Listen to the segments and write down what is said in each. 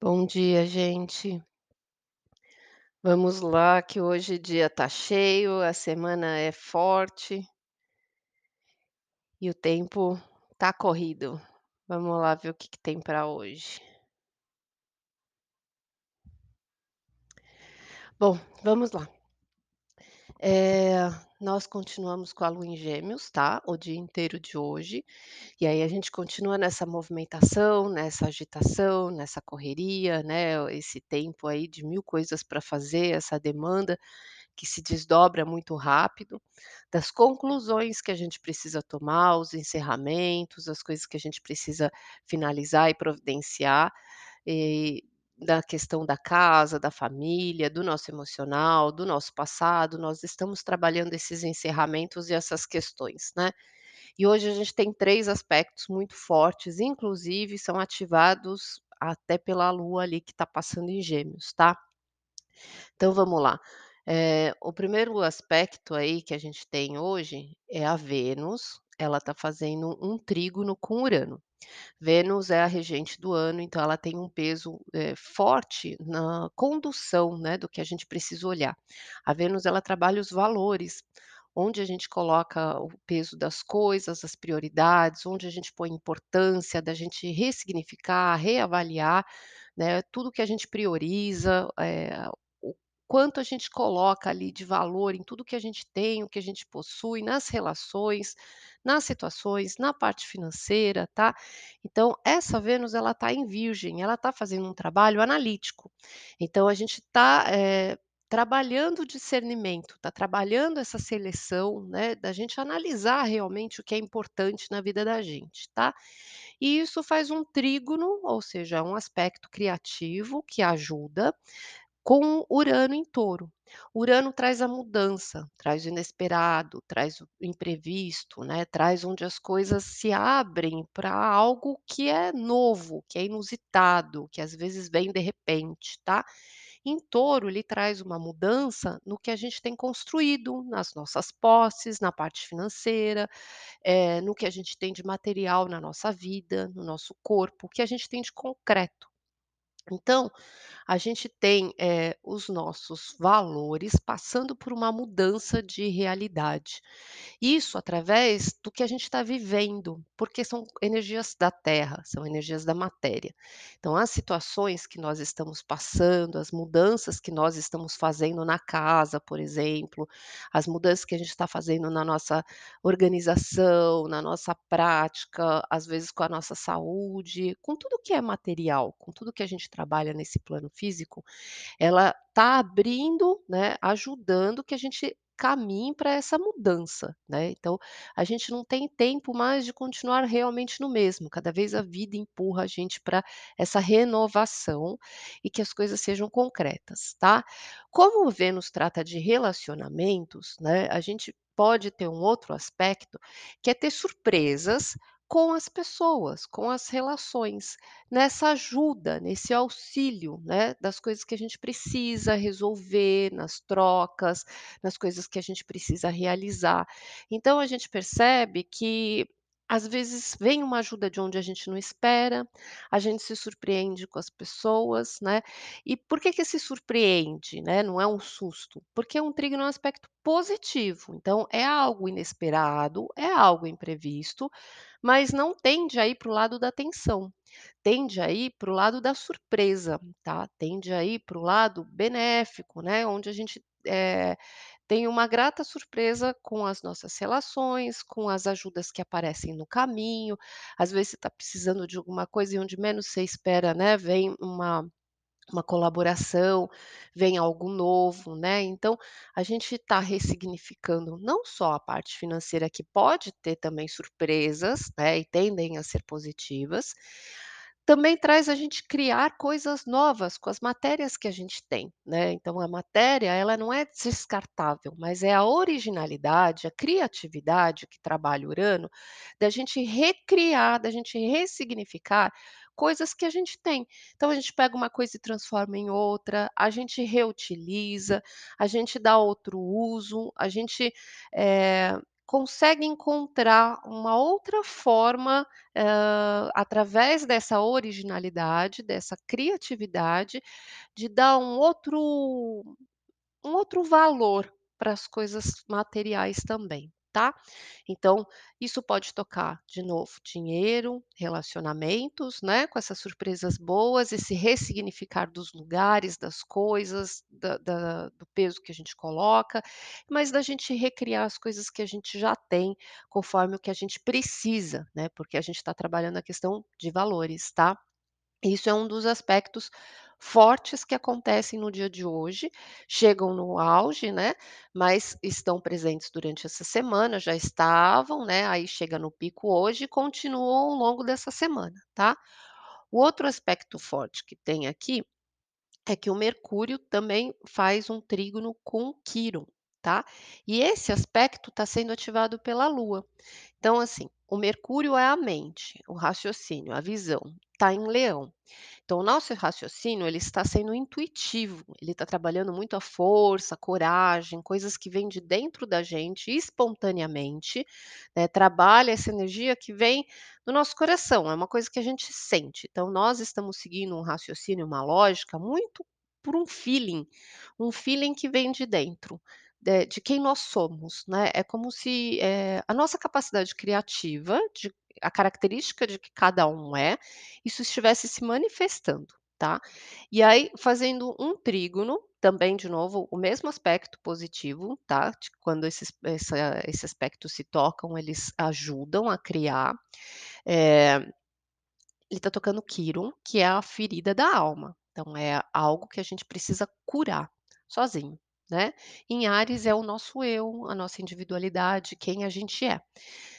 Bom dia, gente. Vamos lá, que hoje o dia tá cheio, a semana é forte e o tempo tá corrido. Vamos lá ver o que que tem para hoje. Bom, vamos lá. Eh, nós continuamos com a lua em Gêmeos, tá, o dia inteiro de hoje, e aí a gente continua nessa movimentação, nessa agitação, nessa correria, né, esse tempo aí de mil coisas para fazer, essa demanda que se desdobra muito rápido, das conclusões que a gente precisa tomar, os encerramentos, as coisas que a gente precisa finalizar e providenciar, eh, da questão da casa, da família, do nosso emocional, do nosso passado, nós estamos trabalhando esses encerramentos e essas questões, né. E hoje a gente tem 3 aspectos muito fortes, inclusive são ativados até pela lua ali que está passando em Gêmeos, tá. Então vamos lá. Eh, o primeiro aspecto aí que a gente tem hoje é a Vênus, ela está fazendo um trígono com Urano. Vênus é a regente do ano, então ela tem um peso, eh, forte na condução, né, do que a gente precisa olhar. A Vênus ela trabalha os valores, onde a gente coloca o peso das coisas, as prioridades, onde a gente põe importância da gente ressignificar, reavaliar, né, tudo que a gente prioriza, eh, o quanto a gente coloca ali de valor em tudo que a gente tem, o que a gente possui, nas relações, nas situações, na parte financeira, tá. Então essa Vênus ela está em Virgem, ela está fazendo um trabalho analítico. Então a gente está, eh, trabalhando o discernimento, está trabalhando essa seleção, né, da gente analisar realmente o que é importante na vida da gente, tá. E isso faz um trígono, ou seja, um aspecto criativo que ajuda, com Urano em Touro. Urano traz a mudança, traz o inesperado, traz o imprevisto, né, traz onde as coisas se abrem para algo que é novo, que é inusitado, que às vezes vem de repente, tá. Em Touro ele traz uma mudança no que a gente tem construído, nas nossas posses, na parte financeira, eh, no que a gente tem de material na nossa vida, no nosso corpo, o que a gente tem de concreto. Então, a gente tem, eh, os nossos valores passando por uma mudança de realidade. Isso através do que a gente está vivendo, porque são energias da terra, são energias da matéria. Então as situações que nós estamos passando, as mudanças que nós estamos fazendo na casa, por exemplo, as mudanças que a gente está fazendo na nossa organização, na nossa prática, às vezes com a nossa saúde, com tudo que é material, com tudo que a gente trabalha nesse plano físico, ela está abrindo, né, ajudando que a gente caminhe para essa mudança, né. Então, a gente não tem tempo mais de continuar realmente no mesmo, cada vez a vida empurra a gente para essa renovação e que as coisas sejam concretas, tá. Como o Vênus trata de relacionamentos, né, a gente pode ter um outro aspecto, que é ter surpresas com as pessoas, com as relações, nessa ajuda, nesse auxílio, né, das coisas que a gente precisa resolver, nas trocas, nas coisas que a gente precisa realizar. Então a gente percebe que, às vezes, vem uma ajuda de onde a gente não espera, a gente se surpreende com as pessoas, né. E por que que se surpreende, né, não é um susto? Porque um trígono é um aspecto positivo, então é algo inesperado, é algo imprevisto, mas não tende a ir para o lado da tensão, tende a ir para o lado da surpresa, tá. Tende a ir para o lado benéfico, né, onde a gente, eh, tem uma grata surpresa com as nossas relações, com as ajudas que aparecem no caminho, às vezes você está precisando de alguma coisa e onde menos você espera, né, vem uma uma colaboração, vem algo novo, né. Então, a gente está ressignificando não só a parte financeira que pode ter também surpresas, né, e tendem a ser positivas, também traz a gente criar coisas novas com as matérias que a gente tem, né. Então a matéria ela não é descartável, mas é a originalidade, a criatividade que trabalha Urano, da gente recriar, da gente ressignificar coisas que a gente tem. Então a gente pega uma coisa e transforma em outra, a gente reutiliza, a gente dá outro uso, a gente, eh consegue encontrar uma outra forma, hã, através dessa originalidade, dessa criatividade, de dar um outro um outro valor para as coisas materiais também, tá. Então, isso pode tocar, de novo, dinheiro, relacionamentos, né, com essas surpresas boas, esse ressignificar dos lugares, das coisas, da da do peso que a gente coloca, mas da gente recriar as coisas que a gente já tem, conforme o que a gente precisa, né, porque a gente está trabalhando a questão de valores, tá. Isso é um dos aspectos fortes que acontecem no dia de hoje, chegam no auge, né, mas estão presentes durante essa semana, já estavam, né, aí chega no pico hoje e continuam ao longo dessa semana, tá. O outro aspecto forte que tem aqui, é que o Mercúrio também faz um trígono com Quiron, tá. E esse aspecto está sendo ativado pela Lua. Então, assim, o Mercúrio é a mente, o raciocínio, a visão, está em Leão. Então o nosso raciocínio, ele está sendo intuitivo, ele está trabalhando muito a força, a coragem, coisas que vêm de dentro da gente espontaneamente, né, trabalha essa energia que vem do nosso coração, é uma coisa que a gente sente. Então nós estamos seguindo um raciocínio, uma lógica muito por um feeling, um feeling que vem de dentro, de de quem nós somos, né. É como se, eh, a nossa capacidade criativa, de a característica de que cada um é, isso estivesse se manifestando, tá. E aí fazendo um trígono, também de novo o mesmo aspecto positivo, tá, de quando esses essa esse se tocam, eles ajudam a criar, eh ele está tocando Quiron, que é a ferida da alma, então é algo que a gente precisa curar, sozinho, né. Em Áries é o nosso eu, a nossa individualidade, quem a gente é.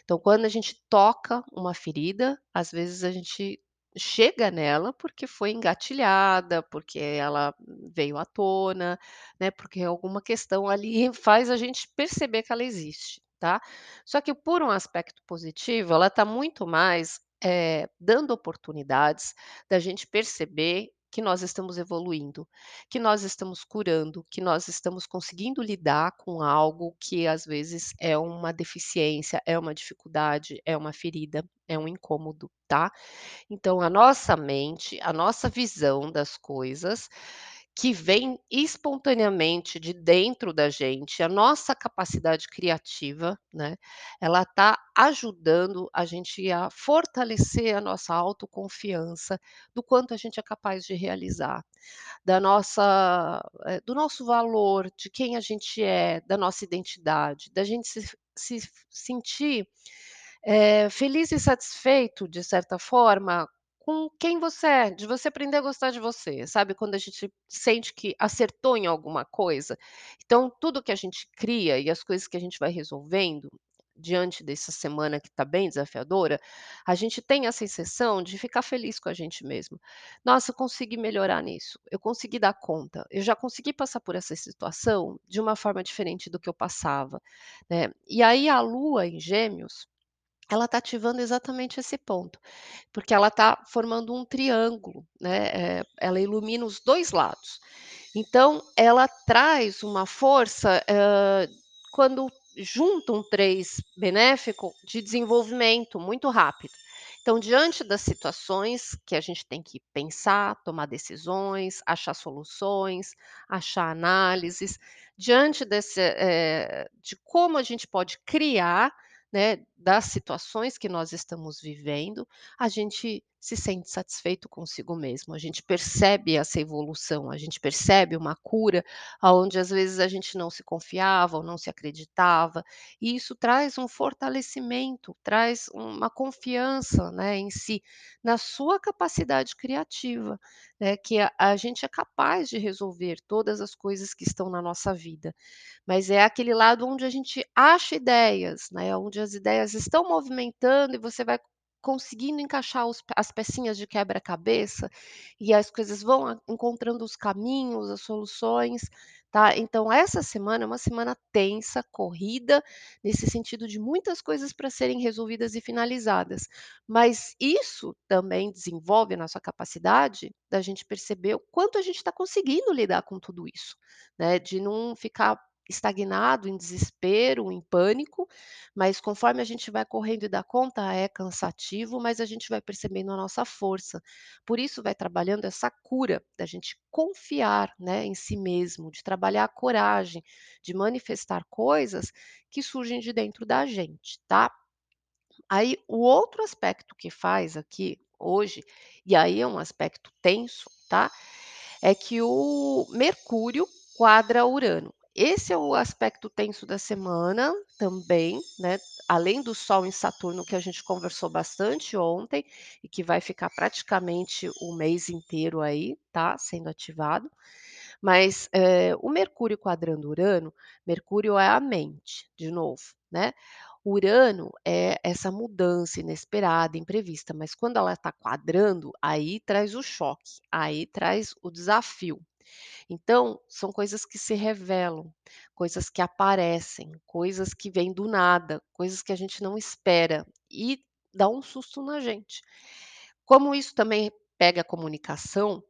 Então quando a gente toca uma ferida, às vezes a gente chega nela, porque foi engatilhada, porque ela veio à tona, né, porque alguma questão ali faz a gente perceber que ela existe, tá. Só que por um aspecto positivo, ela está muito mais, eh, dando oportunidades da gente perceber que nós estamos evoluindo, que nós estamos curando, que nós estamos conseguindo lidar com algo que às vezes é uma deficiência, é uma dificuldade, é uma ferida, é um incômodo, tá. Então a nossa mente, a nossa visão das coisas, que vem espontaneamente de dentro da gente, a nossa capacidade criativa, né, ela está ajudando a gente a fortalecer a nossa autoconfiança, do quanto a gente é capaz de realizar, da nossa eh, do nosso valor, de quem a gente é, da nossa identidade, da gente se se sentir, eh, feliz e satisfeito, de certa forma, com quem você é, de você aprender a gostar de você, sabe, quando a gente sente que acertou em alguma coisa. Então tudo que a gente cria e as coisas que a gente vai resolvendo, diante dessa semana que está bem desafiadora, a gente tem a sensação de ficar feliz com a gente mesmo. "Nossa, eu consegui melhorar nisso, eu consegui dar conta, eu já consegui passar por essa situação de uma forma diferente do que eu passava", né. E aí a Lua em Gêmeos, ela está ativando exatamente esse ponto, porque ela está formando um triângulo, né, eh, ela ilumina os 2 lados. Então ela traz uma força, hã, quando junta um 3 benéfico, de desenvolvimento muito rápido. Então diante das situações que a gente tem que pensar, tomar decisões, achar soluções, achar análises, diante desse, eh, de como a gente pode criar, né, das situações que nós estamos vivendo, a gente se sente satisfeito consigo mesmo, a gente percebe essa evolução, a gente percebe uma cura, aonde às vezes a gente não se confiava ou não se acreditava, e isso traz um fortalecimento, traz uma confiança, né, em si, na sua capacidade criativa, né, que a a gente é capaz de resolver todas as coisas que estão na nossa vida. Mas é aquele lado onde a gente acha ideias, né, onde as ideias estão movimentando e você vai conseguindo encaixar os as pecinhas de quebra-cabeça, e as coisas vão encontrando os caminhos, as soluções, tá. Então essa semana é uma semana tensa, corrida, nesse sentido de muitas coisas para serem resolvidas e finalizadas, mas isso também desenvolve a nossa capacidade da gente perceber o quanto a gente está conseguindo lidar com tudo isso, né, de não ficar estagnado, em desespero, em pânico, mas conforme a gente vai correndo e dá conta, é cansativo, mas a gente vai percebendo a nossa força. Por isso vai trabalhando essa cura da gente confiar, né, em si mesmo, de trabalhar a coragem, de manifestar coisas que surgem de dentro da gente, tá? Aí o outro aspecto que faz aqui hoje, e aí é um aspecto tenso, tá? É que o Mercúrio quadra Urano. Esse é o aspecto tenso da semana também, né? Além do Sol em Saturno, que a gente conversou bastante ontem, e que vai ficar praticamente o mês inteiro aí, tá? Sendo ativado. Mas eh, o Mercúrio quadrando Urano, Mercúrio é a mente, de novo, né? Urano é essa mudança inesperada, imprevista, mas quando ela está quadrando, aí traz o choque, aí traz o desafio. Então, são coisas que se revelam, coisas que aparecem, coisas que vêm do nada, coisas que a gente não espera e dá um susto na gente. Como isso também pega a comunicação,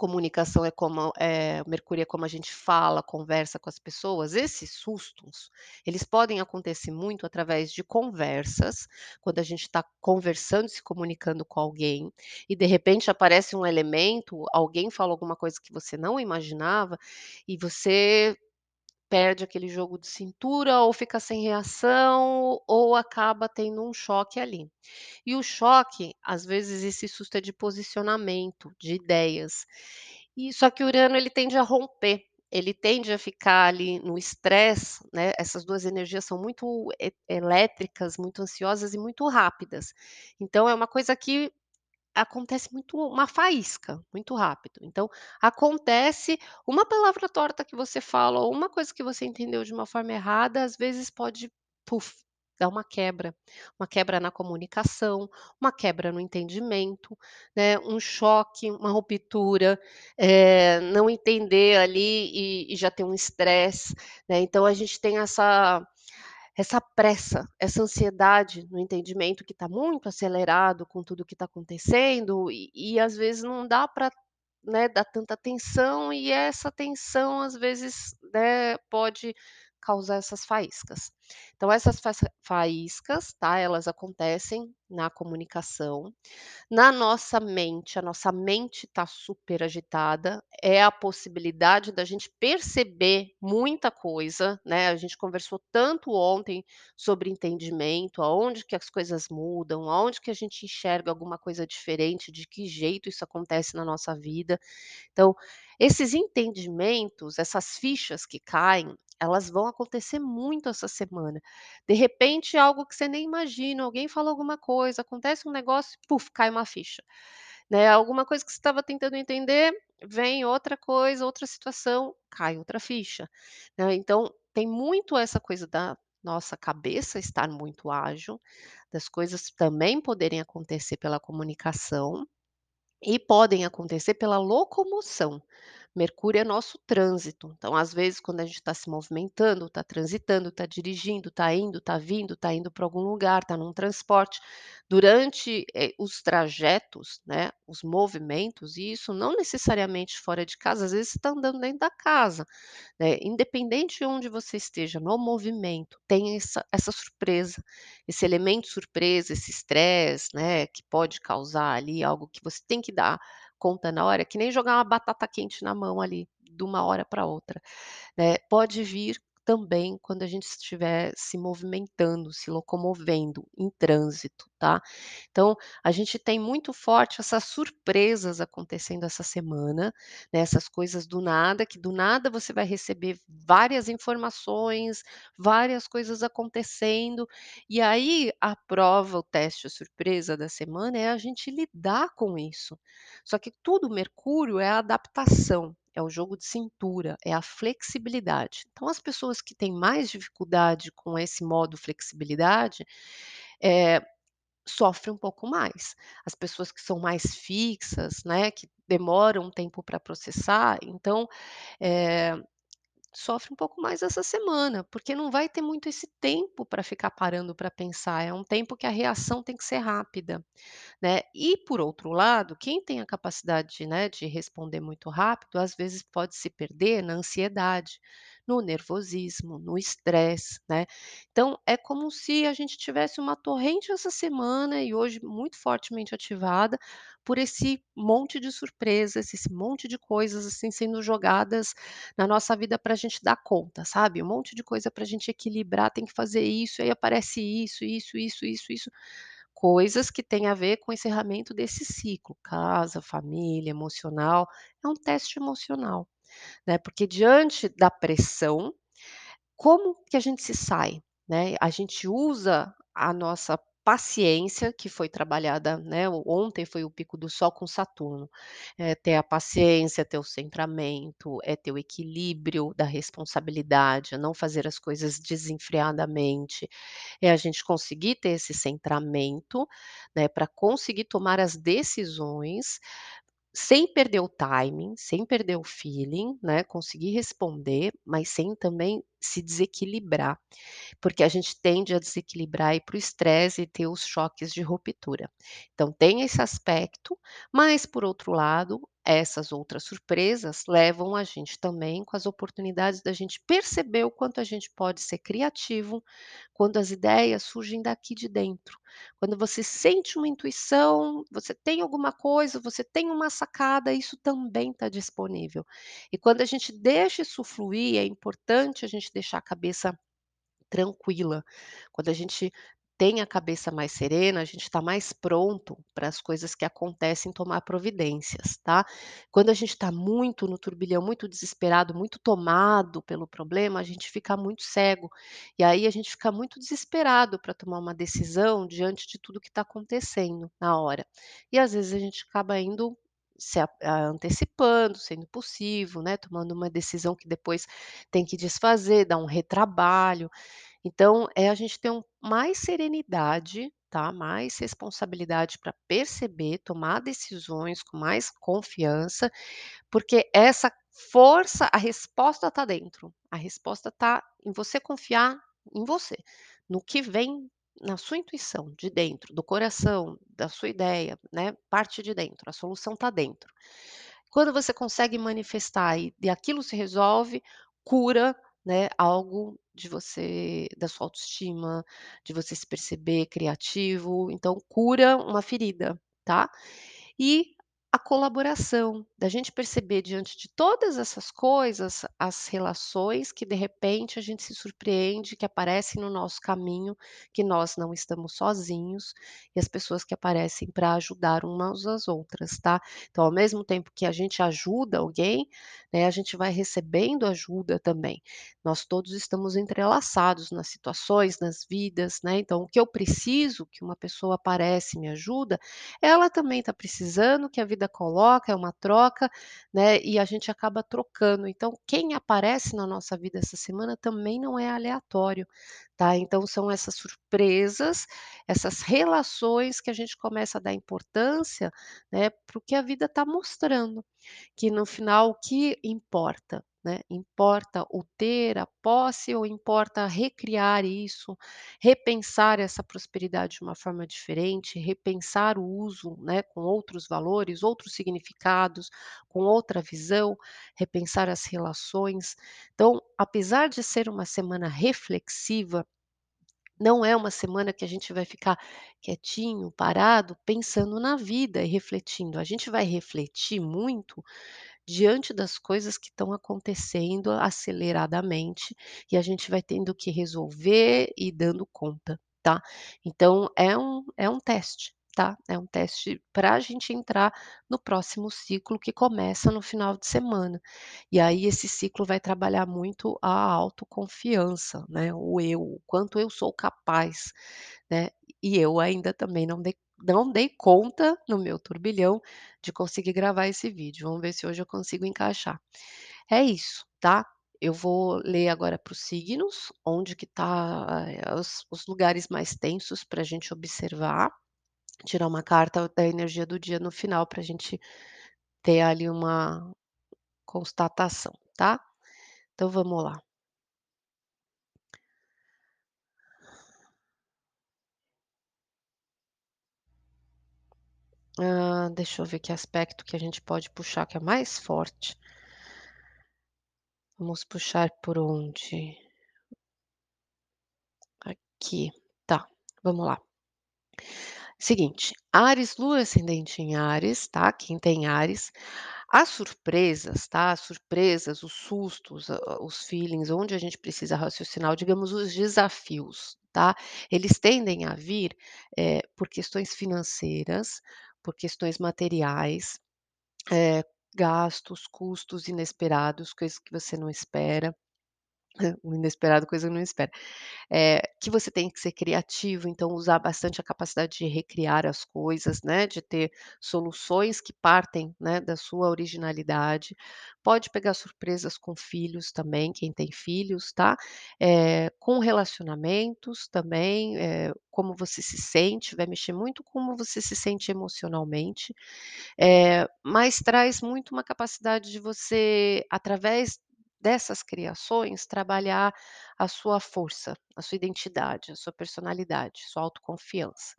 comunicação é como, eh, Mercúrio é como a gente fala, conversa com as pessoas, esses sustos, eles podem acontecer muito através de conversas, quando a gente está conversando, se comunicando com alguém, e de repente aparece um elemento, alguém fala alguma coisa que você não imaginava, e você perde aquele jogo de cintura, ou fica sem reação, ou acaba tendo um choque ali. E o choque, às vezes, esse susto é de posicionamento, de ideias. E só que o Urano ele tende a romper, ele tende a ficar ali no estresse, né, essas 2 energias são muito elétricas, muito ansiosas e muito rápidas. Então é uma coisa que Acontece muito uma faísca, muito rápido. Então, acontece uma palavra torta que você fala ou uma coisa que você entendeu de uma forma errada, às vezes pode, puf, dar uma quebra. Uma quebra na comunicação, uma quebra no entendimento, né, um choque, uma ruptura, eh, não entender ali e e já ter um estresse, né. Então a gente tem essa essa pressa, essa ansiedade no entendimento que está muito acelerado com tudo que está acontecendo e e às vezes não dá para, né, dar tanta atenção e essa tensão às vezes, né, pode causar essas faíscas. Então essas faíscas, tá, elas acontecem na comunicação, na nossa mente, a nossa mente está super agitada, é a possibilidade da gente perceber muita coisa, né, a gente conversou tanto ontem sobre entendimento, aonde que as coisas mudam, aonde que a gente enxerga alguma coisa diferente, de que jeito isso acontece na nossa vida. Então, esses entendimentos, essas fichas que caem, elas vão acontecer muito essa semana. De repente, algo que você nem imagina, alguém fala alguma coisa, acontece um negócio, puf, cai uma ficha. Né, alguma coisa que você estava tentando entender, vem outra coisa, outra situação, cai outra ficha. Né, então, tem muito essa coisa da nossa cabeça estar muito ágil, das coisas também poderem acontecer pela comunicação, e podem acontecer pela locomoção. Mercúrio é nosso trânsito. Então, às vezes, quando a gente está se movimentando, está transitando, está dirigindo, está indo, está vindo, está indo para algum lugar, está num transporte, durante eh, os trajetos, né, os movimentos, e isso não necessariamente fora de casa, às vezes está andando dentro da casa, né, independente de onde você esteja no movimento, tem essa, essa surpresa, esse elemento surpresa, esse estresse, né, que pode causar ali algo que você tem que dar conta na hora, que nem jogar uma batata quente na mão ali, de uma hora para outra, né. Pode vir também quando a gente estiver se movimentando, se locomovendo em trânsito, tá. Então, a gente tem muito forte essas surpresas acontecendo essa semana, né, essas coisas do nada, que do nada você vai receber várias informações, várias coisas acontecendo, e aí a prova, o teste, a surpresa da semana é a gente lidar com isso. Só que tudo Mercúrio é a adaptação, é o jogo de cintura, é a flexibilidade. Então as pessoas que têm mais dificuldade com esse modo flexibilidade, eh, sofrem um pouco mais. As pessoas que são mais fixas, né, que demoram um tempo para processar, então, eh, sofre um pouco mais essa semana, porque não vai ter muito esse tempo para ficar parando para pensar, é um tempo que a reação tem que ser rápida. Né. E por outro lado, quem tem a capacidade, né, de responder muito rápido, às vezes pode se perder na ansiedade, no nervosismo, no estresse, né. Então é como se a gente tivesse uma torrente essa semana e hoje muito fortemente ativada por esse monte de surpresas, esse monte de coisas, assim, sendo jogadas na nossa vida para a gente dar conta, sabe. Um monte de coisa para a gente equilibrar, tem que fazer isso, aí aparece isso, isso, isso, isso, isso, coisas que têm a ver com o encerramento desse ciclo, casa, família, emocional, é um teste emocional, né, porque diante da pressão, como que a gente se sai, né? A gente usa a nossa paciência, que foi trabalhada, né, ontem foi o pico do sol com Saturno, é ter a paciência, ter o centramento, é ter o equilíbrio da responsabilidade, é não fazer as coisas desenfreadamente, é a gente conseguir ter esse centramento, né, pra conseguir tomar as decisões, sem perder o timing, sem perder o feeling, né, conseguir responder, mas sem também se desequilibrar, porque a gente tende a desequilibrar e para o estresse e ter os choques de ruptura. Então tem esse aspecto, mas por outro lado, essas outras surpresas levam a gente também com as oportunidades da gente perceber o quanto a gente pode ser criativo, quando as ideias surgem daqui de dentro. Quando você sente uma intuição, você tem alguma coisa, você tem uma sacada, isso também está disponível. E quando a gente deixa isso fluir, é importante a gente deixar a cabeça tranquila. Quando a gente tem a cabeça mais serena, a gente está mais pronto para as coisas que acontecem tomar providências, tá. Quando a gente está muito no turbilhão, muito desesperado, muito tomado pelo problema, a gente fica muito cego, e aí a gente fica muito desesperado para tomar uma decisão diante de tudo que está acontecendo na hora. E às vezes a gente acaba indo se antecipando, sendo impulsivo, né, tomando uma decisão que depois tem que desfazer, dar um retrabalho. Então, é a gente ter um mais serenidade, tá, mais responsabilidade para perceber, tomar decisões com mais confiança, porque essa força a resposta está dentro, a resposta está em você confiar em você, no que vem na sua intuição, de dentro, do coração, da sua ideia, né, parte de dentro, a solução está dentro. Quando você consegue manifestar e e aquilo se resolve, cura, né, algo de você da sua autoestima, de você se perceber criativo, então cura uma ferida, tá. E a colaboração, da gente perceber diante de todas essas coisas, as relações que de repente a gente se surpreende, que aparecem no nosso caminho, que nós não estamos sozinhos, e as pessoas que aparecem para ajudar umas às outras, tá. Então ao mesmo tempo que a gente ajuda alguém, né, a gente vai recebendo ajuda também. Nós todos estamos entrelaçados nas situações, nas vidas, né, então o que eu preciso, que uma pessoa aparece e me ajuda, ela também está precisando, que a vida coloca, é uma troca, né, e a gente acaba trocando. Então quem aparece na nossa vida essa semana também não é aleatório, tá. Então são essas surpresas, essas relações que a gente começa a dar importância, né, para o que a vida está mostrando, que no final o que importa, né, importa o ter, a posse ou importa recriar isso, repensar essa prosperidade de uma forma diferente, repensar o uso, né, com outros valores, outros significados, com outra visão, repensar as relações. Então, apesar de ser uma semana reflexiva, não é uma semana que a gente vai ficar quietinho, parado, pensando na vida e refletindo, a gente vai refletir muito diante das coisas que estão acontecendo aceleradamente, e a gente vai tendo que resolver e dando conta, tá. Então é um é um teste, tá, é um teste para a gente entrar no próximo ciclo que começa no final de semana. E aí esse ciclo vai trabalhar muito a autoconfiança, né, o eu, o quanto eu sou capaz, né, e eu ainda também não dei não dei conta, no meu turbilhão, de conseguir gravar esse vídeo, vamos ver se hoje eu consigo encaixar. É isso, tá. Eu vou ler agora para os signos, onde que está, eh, os os lugares mais tensos para a gente observar, tirar uma carta da energia do dia no final para a gente ter ali uma constatação, tá. Então vamos lá. Hã, deixa eu ver que aspecto que a gente pode puxar que é mais forte. Vamos puxar por onde? Aqui, tá, vamos lá. Seguinte, Áries, lua ascendente em Áries, tá? Quem tem Áries, as surpresas, tá? As surpresas, os sustos, a a os feelings, onde a gente precisa raciocinar, digamos, os desafios, tá? Eles tendem a vir, eh, por questões financeiras, por questões materiais, eh, gastos, custos inesperados, coisas que você não espera. O inesperado, coisa que não espera. Eh, que você tem que ser criativo, então usar bastante a capacidade de recriar as coisas, né, de ter soluções que partem, né, da sua originalidade. Pode pegar surpresas com filhos também, quem tem filhos, tá. Eh, com relacionamentos também, eh, como você se sente, vai mexer muito como você se sente emocionalmente. Mas traz muito uma capacidade de você, através dessas criações, trabalhar a sua força, a sua identidade, a sua personalidade, sua autoconfiança.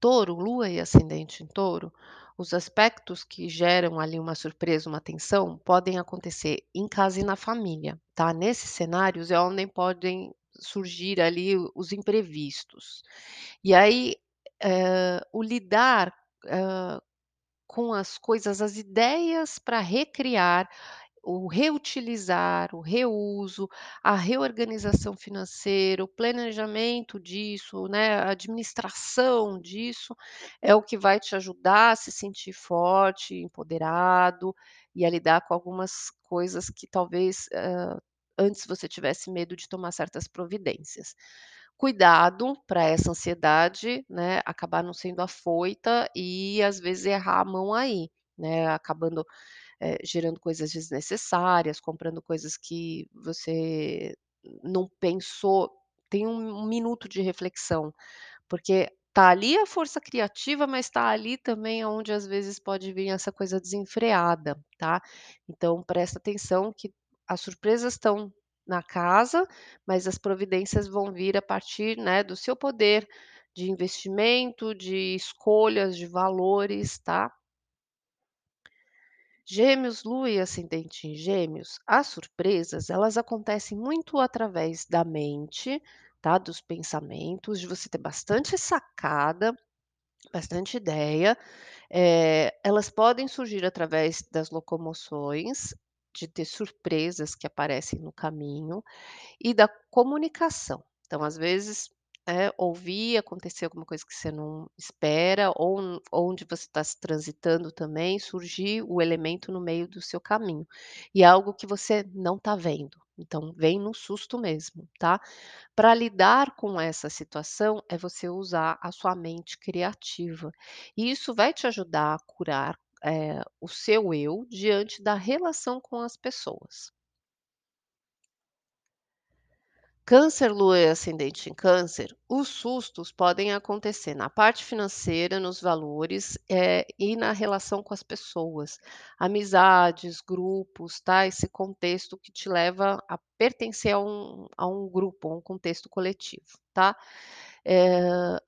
Touro, lua e ascendente em touro, os aspectos que geram ali uma surpresa, uma tensão, podem acontecer em casa e na família, tá. Nesses cenários é onde podem surgir ali os imprevistos. E aí, eh, o lidar, hã, com as coisas, as ideias para recriar, o reutilizar, o reuso, a reorganização financeira, o planejamento disso, né, a administração disso, é o que vai te ajudar a se sentir forte, empoderado e a lidar com algumas coisas que talvez, hã, antes você tivesse medo de tomar certas providências. Cuidado para essa ansiedade, né, acabar não sendo afoita e às vezes errar a mão aí, né, acabando, eh, gerando coisas desnecessárias, comprando coisas que você não pensou. Tem um um minuto de reflexão, porque tá ali a força criativa, mas tá ali também aonde às vezes pode vir essa coisa desenfreada, tá. Então presta atenção que as surpresas estão na casa, mas as providências vão vir a partir, né, do seu poder de investimento, de escolhas, de valores, tá. Gêmeos, lua e ascendente em Gêmeos, as surpresas, elas acontecem muito através da mente, tá, dos pensamentos, de você ter bastante sacada, bastante ideia. Eh, elas podem surgir através das locomoções, de ter surpresas que aparecem no caminho e da comunicação. Então, às vezes, é ouvir, acontecer alguma coisa que você não espera ou onde você está se transitando também, surgir o elemento no meio do seu caminho. E é algo que você não está vendo, então vem no susto mesmo, tá. Para lidar com essa situação, é você usar a sua mente criativa. E isso vai te ajudar a curar, eh, o seu eu diante da relação com as pessoas. Câncer, lua e ascendente em Câncer, os sustos podem acontecer na parte financeira, nos valores, eh, e na relação com as pessoas, amizades, grupos, tá, esse contexto que te leva a pertencer a um a um grupo, a um contexto coletivo, tá. Eh,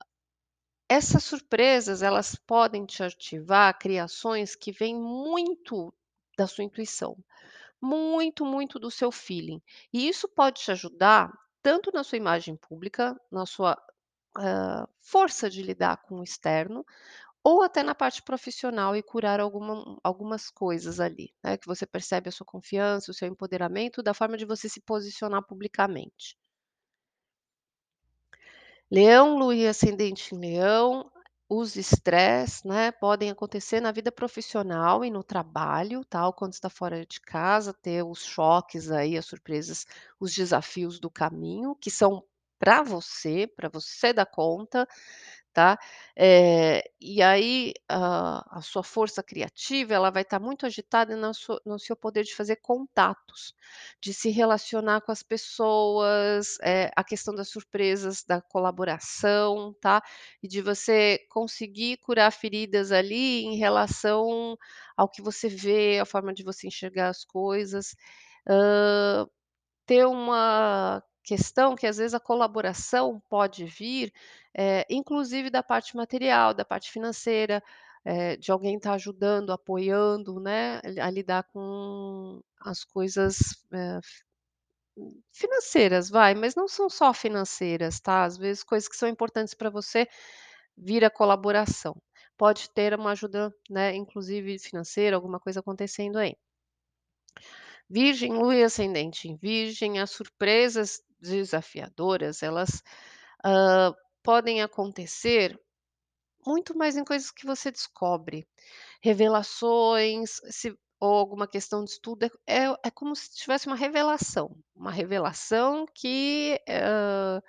essas surpresas, elas podem te ativar criações que vêm muito da sua intuição, muito, muito do seu feeling. E isso pode te ajudar tanto na sua imagem pública, na sua, hã, força de lidar com o externo, ou até na parte profissional e curar alguma algumas coisas ali, né, que você percebe a sua confiança, o seu empoderamento, da forma de você se posicionar publicamente. Leão, lua e ascendente em Leão, os estresse, né, podem acontecer na vida profissional e no trabalho, tal, quando está fora de casa, ter os choques aí, as surpresas, os desafios do caminho, que são para você, para você dar conta, tá. Eh, e aí a a sua força criativa, ela vai estar muito agitada na sua no seu poder de fazer contatos, de se relacionar com as pessoas, eh, a questão das surpresas, da colaboração, tá, e de você conseguir curar feridas ali em relação ao que você vê, a forma de você enxergar as coisas. Hã, ter uma questão que às vezes a colaboração pode vir, eh, inclusive da parte material, da parte financeira, eh, de alguém estar ajudando, apoiando, né, a lidar com as coisas, eh, financeiras, vai, mas não são só financeiras, tá, às vezes coisas que são importantes para você, vira colaboração. Pode ter uma ajuda, né, inclusive financeira, alguma coisa acontecendo aí. Virgem, lua e ascendente em virgem, as surpresas desafiadoras, elas, hã, podem acontecer muito mais em coisas que você descobre, revelações, se ou alguma questão de estudo, é é é como se tivesse uma revelação, uma revelação que, hã,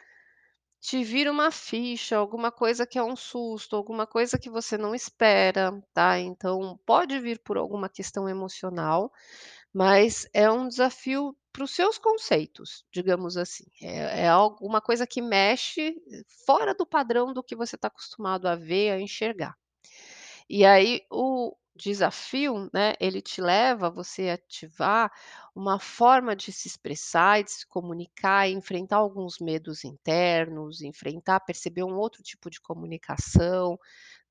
te vira uma ficha, alguma coisa que é um susto, alguma coisa que você não espera, tá, então pode vir por alguma questão emocional, mas é um desafio para os seus conceitos, digamos assim, é é alguma coisa que mexe fora do padrão do que você está acostumado a ver, a enxergar. E aí o desafio, né, ele te leva a você ativar uma forma de se expressar de se comunicar enfrentar alguns medos internos, enfrentar, perceber um outro tipo de comunicação,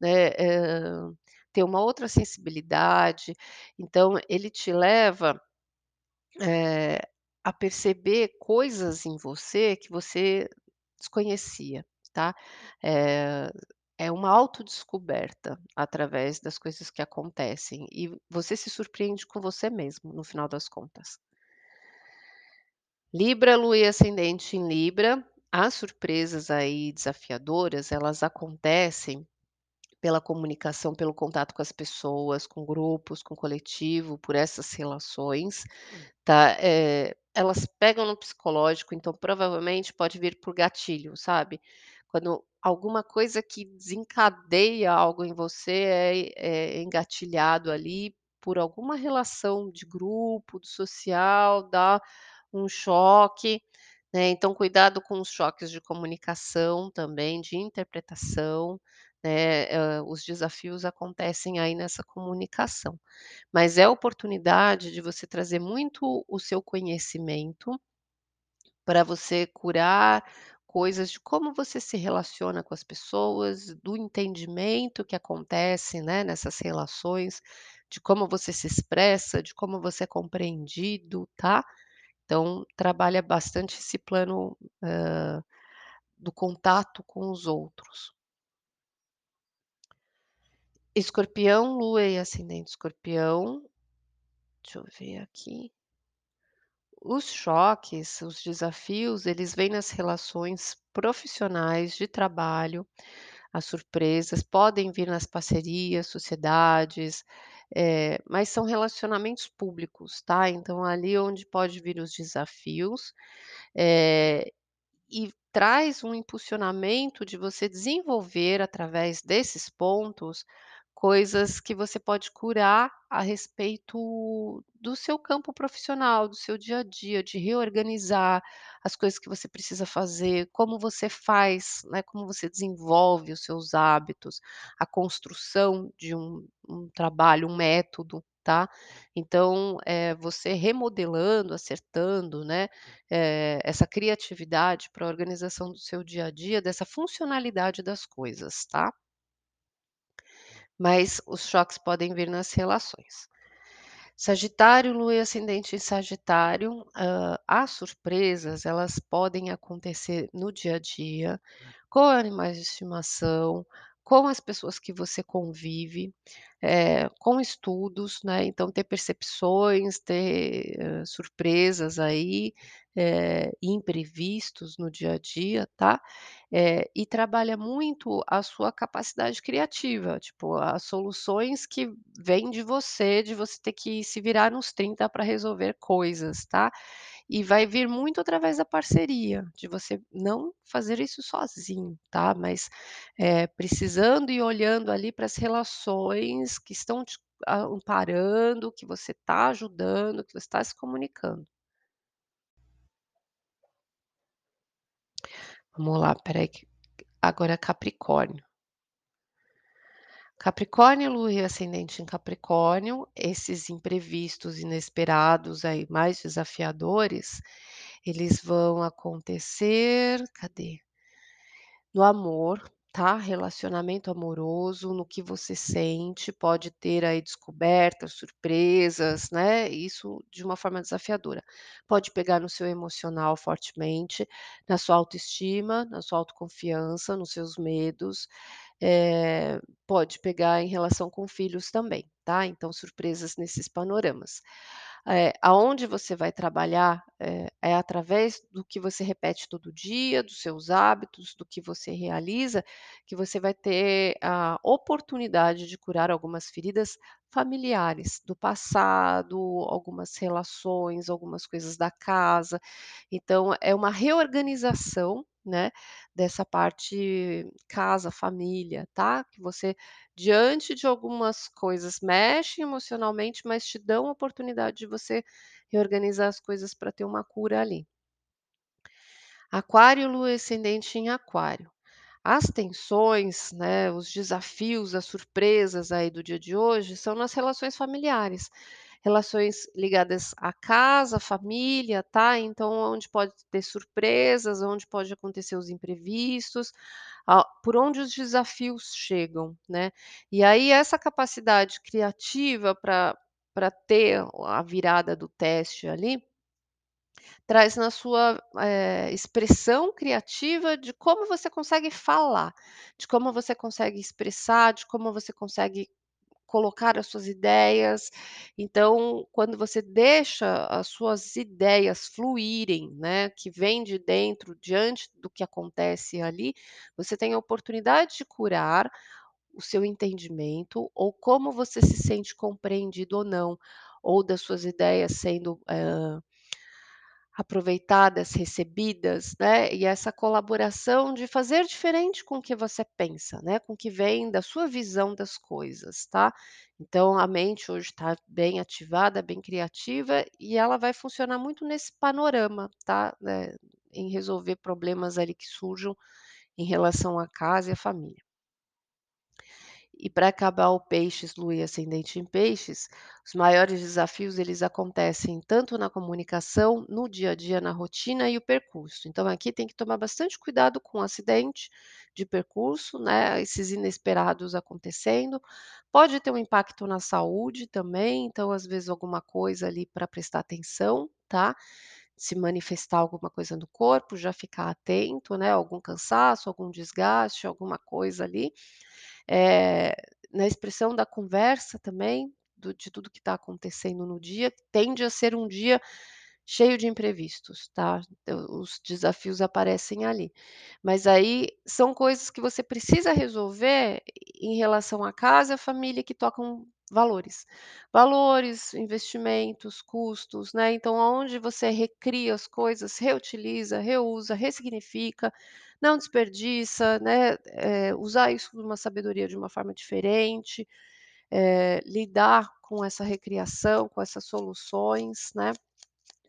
né, hã, ter uma outra sensibilidade, então ele te leva, eh, a perceber coisas em você que você desconhecia, tá, eh, é uma autodescoberta através das coisas que acontecem e você se surpreende com você mesmo, no final das contas. Libra, lua e ascendente em Libra, as surpresas aí desafiadoras, elas acontecem pela comunicação, pelo contato com as pessoas, com grupos, com coletivo, por essas relações, tá, eh, elas pegam no psicológico, então provavelmente pode vir por gatilho, sabe, quando alguma coisa que desencadeia algo em você é é engatilhado ali por alguma relação de grupo, do social, dá um choque, né, então cuidado com os choques de comunicação também, de interpretação, né, os desafios acontecem aí nessa comunicação. Mas é oportunidade de você trazer muito o seu conhecimento para você curar coisas de como você se relaciona com as pessoas, do entendimento que acontece, né, nessas relações, de como você se expressa, de como você é compreendido, tá. Então trabalha bastante esse plano, hã, do contato com os outros. Escorpião, lua e ascendente escorpião. Deixa eu ver aqui. Os choques, os desafios, eles vêm nas relações profissionais de trabalho, as surpresas podem vir nas parcerias, sociedades, eh, mas são relacionamentos públicos, tá, então ali onde pode vir os desafios, eh, e traz um impulsionamento de você desenvolver através desses pontos, coisas que você pode curar a respeito do seu campo profissional, do seu dia a dia, de reorganizar as coisas que você precisa fazer, como você faz, né, como você desenvolve os seus hábitos, a construção de um um trabalho, um método, tá. Então, eh, você remodelando, acertando, né, eh, essa criatividade para organização do seu dia a dia, dessa funcionalidade das coisas, tá. Mas os choques podem vir nas relações. Sagitário, lua e ascendente em Sagitário, hã, as surpresas, elas podem acontecer no dia a dia, com animais de estimação, com as pessoas que você convive, eh, com estudos, né, então ter percepções, ter, hã, surpresas aí, eh, imprevistos no dia a dia, tá. Eh, e trabalha muito a sua capacidade criativa, tipo, as soluções que vêm de você, de você ter que se virar nos 30 para resolver coisas, tá. E vai vir muito através da parceria, de você não fazer isso sozinho, tá, mas, eh, precisando e olhando ali para as relações que estão te amparando, que você está ajudando, que você está se comunicando. Vamos lá, espera aí que agora é Capricórnio. Capricórnio, lua e ascendente em Capricórnio, esses imprevistos, inesperados aí, mais desafiadores, eles vão acontecer cadê? No amor, tá, relacionamento amoroso, no que você sente, pode ter aí descobertas, surpresas, né, isso de uma forma desafiadora. Pode pegar no seu emocional fortemente, na sua autoestima, na sua autoconfiança, nos seus medos, eh, pode pegar em relação com filhos também, tá, então surpresas nesses panoramas. Eh, aonde você vai trabalhar, eh, é através do que você repete todo dia, dos seus hábitos, do que você realiza, que você vai ter a oportunidade de curar algumas feridas familiares do passado, algumas relações, algumas coisas da casa. Então é uma reorganização, né, dessa parte casa, família, tá, que você diante de algumas coisas mexe emocionalmente, mas te dão a oportunidade de você reorganizar as coisas para ter uma cura ali. Aquário, lua ascendente em aquário. As tensões, né, os desafios, as surpresas aí do dia de hoje são nas relações familiares, relações ligadas à casa, família, tá, então onde pode ter surpresas, onde pode acontecer os imprevistos, por onde os desafios chegam, né. E aí essa capacidade criativa para ter a virada do teste ali Traz na sua, eh, expressão criativa de como você consegue falar, de como você consegue expressar, de como você consegue colocar as suas ideias. Então, quando você deixa as suas ideias fluírem, né, que vem de dentro, diante do que acontece ali, você tem a oportunidade de curar o seu entendimento ou como você se sente compreendido ou não, ou das suas ideias sendo, hã Aproveitadas, recebidas, né, e essa colaboração de fazer diferente com o que você pensa, né, com o que vem da sua visão das coisas, tá. Então a mente hoje está bem ativada, bem criativa e ela vai funcionar muito nesse panorama, tá, né, em resolver problemas ali que surjam em relação à casa e à família. E para acabar o peixes, lua e ascendente em peixes, os maiores desafios eles acontecem tanto na comunicação, no dia a dia, na rotina e o percurso. Então aqui tem que tomar bastante cuidado com o acidente de percurso, né, esses inesperados acontecendo. Pode ter um impacto na saúde também, então às vezes alguma coisa ali para prestar atenção, tá? Se manifestar alguma coisa no corpo, já ficar atento, né, algum cansaço, algum desgaste, alguma coisa ali. Eh, na expressão da conversa também, do de tudo que está acontecendo no dia, tende a ser um dia cheio de imprevistos, tá. Então os desafios aparecem ali. Mas aí são coisas que você precisa resolver em relação à casa à família que tocam valores. Valores, investimentos, custos, né, então aonde você recria as coisas, reutiliza, reusa, ressignifica, não desperdiça, né, eh, usar isso com uma sabedoria de uma forma diferente, eh, lidar com essa recriação, com essas soluções, né,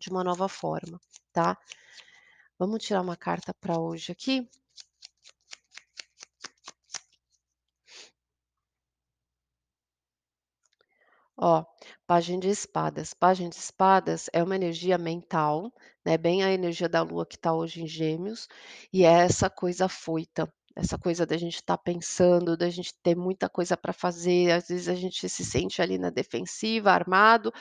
de uma nova forma, tá. Vamos tirar uma carta para hoje aqui? Ó, Pajem de espadas. Pajem de espadas é uma energia mental, né, bem a energia da lua que está hoje em Gêmeos, e é essa coisa afoita, essa coisa da gente estar pensando, da gente ter muita coisa para fazer, às vezes a gente se sente ali na defensiva, armado,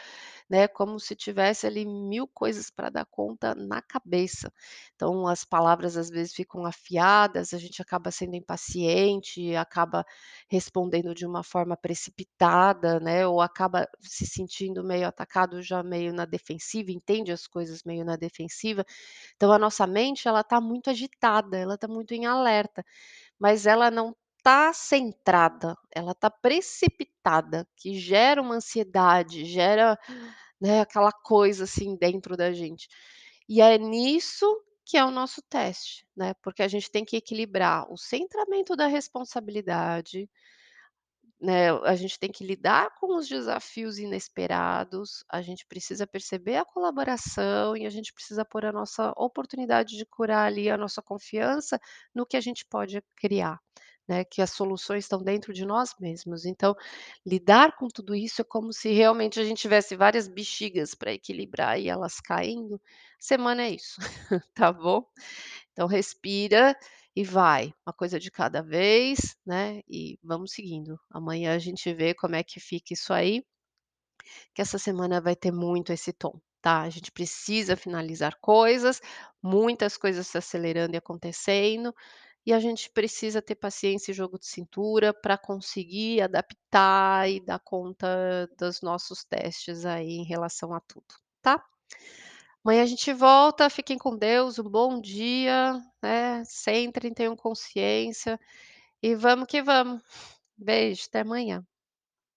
né, como se tivesse ali 1000 coisas para dar conta na cabeça. Então as palavras às vezes ficam afiadas, a gente acaba sendo impaciente, acaba respondendo de uma forma precipitada, né, ou acaba se sentindo meio atacado, já meio na defensiva, entende as coisas meio na defensiva. Então a nossa mente ela está muito agitada, ela está muito em alerta, mas ela não está centrada, ela está precipitada, que gera uma ansiedade, gera, né, aquela coisa assim dentro da gente. E é nisso que é o nosso teste, né, porque a gente tem que equilibrar o centramento da responsabilidade, né, a gente tem que lidar com os desafios inesperados, a gente precisa perceber a colaboração e a gente precisa pôr a nossa oportunidade de curar ali a nossa confiança no que a gente pode criar, né, que as soluções estão dentro de nós mesmos. Então, lidar com tudo isso é como se realmente a gente tivesse várias bexigas para equilibrar e elas caindo. Semana é isso, tá bom? Então respira e vai, uma coisa de cada vez, né, e vamos seguindo. Amanhã a gente vê como é que fica isso aí que essa semana vai ter muito esse tom, tá. A gente precisa finalizar coisas, muitas coisas se acelerando e acontecendo, e a gente precisa ter paciência e jogo de cintura para conseguir adaptar e dar conta dos nossos testes aí em relação a tudo, tá. Amanhã a gente volta, fiquem com Deus, um bom dia, né, centrem, tenham consciência e vamos que vamos. Beijo, até amanhã.